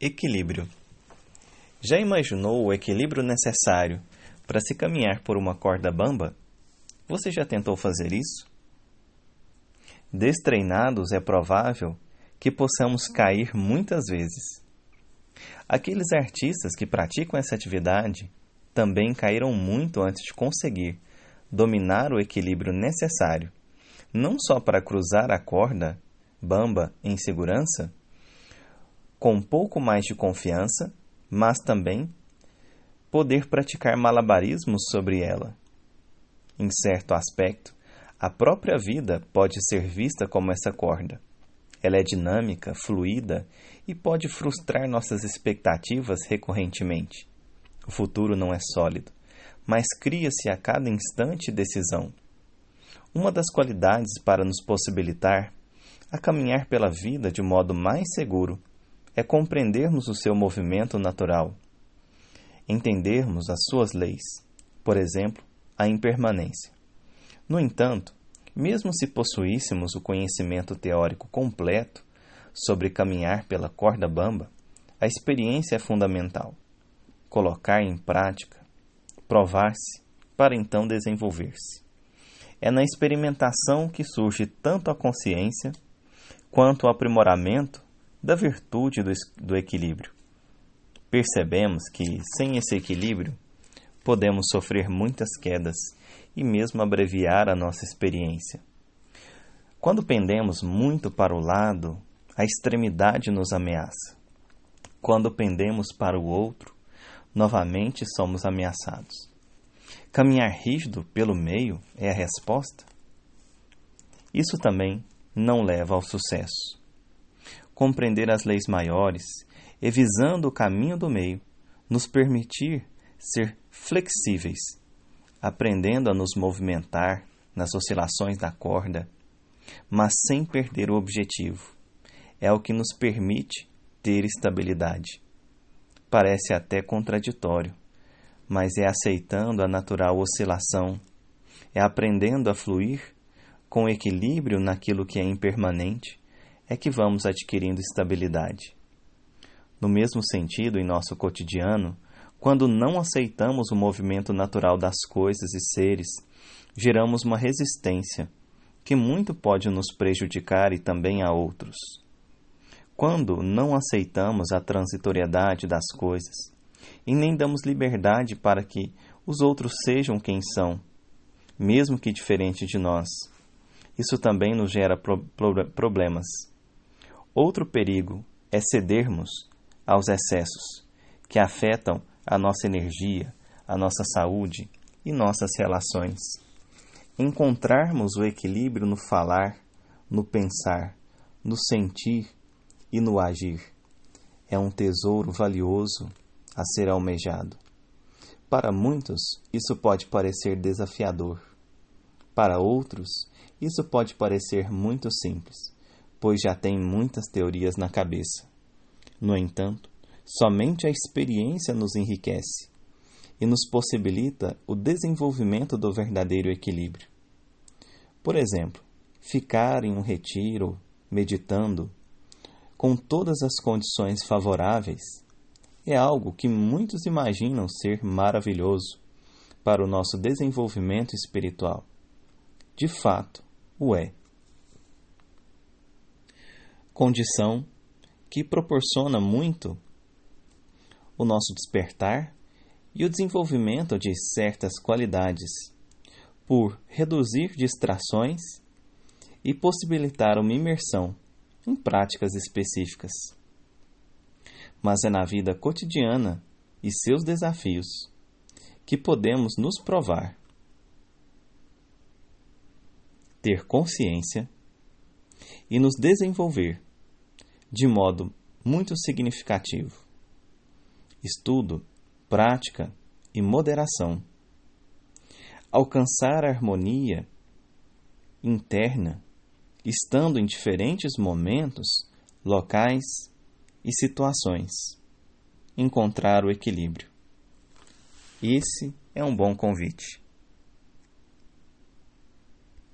Equilíbrio. Já imaginou o equilíbrio necessário para se caminhar por uma corda bamba? Você já tentou fazer isso? Destreinados, é provável que possamos cair muitas vezes. Aqueles artistas que praticam essa atividade também caíram muito antes de conseguir dominar o equilíbrio necessário, não só para cruzar a corda bamba em segurança, com um pouco mais de confiança, mas também poder praticar malabarismos sobre ela. Em certo aspecto, a própria vida pode ser vista como essa corda. Ela é dinâmica, fluida e pode frustrar nossas expectativas recorrentemente. O futuro não é sólido, mas cria-se a cada instante decisão. Uma das qualidades para nos possibilitar a caminhar pela vida de modo mais seguro é compreendermos o seu movimento natural, entendermos as suas leis, por exemplo, a impermanência. No entanto, mesmo se possuíssemos o conhecimento teórico completo sobre caminhar pela corda bamba, a experiência é fundamental. Colocar em prática, provar-se, para então desenvolver-se. É na experimentação que surge tanto a consciência quanto o aprimoramento da virtude do, do equilíbrio. Percebemos que, sem esse equilíbrio, podemos sofrer muitas quedas e mesmo abreviar a nossa experiência. Quando pendemos muito para o lado, a extremidade nos ameaça. Quando pendemos para o outro, novamente somos ameaçados. Caminhar rígido pelo meio é a resposta? Isso também não leva ao sucesso compreender as leis maiores e visando o caminho do meio, nos permitir ser flexíveis, aprendendo a nos movimentar nas oscilações da corda, mas sem perder o objetivo. É o que nos permite ter estabilidade. Parece até contraditório, mas é aceitando a natural oscilação, é aprendendo a fluir com equilíbrio naquilo que é impermanente é que vamos adquirindo estabilidade. No mesmo sentido, em nosso cotidiano, quando não aceitamos o movimento natural das coisas e seres, geramos uma resistência que muito pode nos prejudicar e também a outros. Quando não aceitamos a transitoriedade das coisas e nem damos liberdade para que os outros sejam quem são, mesmo que diferente de nós, isso também nos gera pro problemas Outro perigo é cedermos aos excessos que afetam a nossa energia, a nossa saúde e nossas relações. Encontrarmos o equilíbrio no falar, no pensar, no sentir e no agir é um tesouro valioso a ser almejado. Para muitos, isso pode parecer desafiador. Para outros, isso pode parecer muito simples pois já tem muitas teorias na cabeça. No entanto, somente a experiência nos enriquece e nos possibilita o desenvolvimento do verdadeiro equilíbrio. Por exemplo, ficar em um retiro, meditando, com todas as condições favoráveis, é algo que muitos imaginam ser maravilhoso para o nosso desenvolvimento espiritual. De fato, o é condição que proporciona muito o nosso despertar e o desenvolvimento de certas qualidades, por reduzir distrações e possibilitar uma imersão em práticas específicas. Mas é na vida cotidiana e seus desafios que podemos nos provar, ter consciência e nos desenvolver de modo muito significativo. Estudo, prática e moderação. Alcançar a harmonia interna, estando em diferentes momentos, locais e situações. Encontrar o equilíbrio. Esse é um bom convite.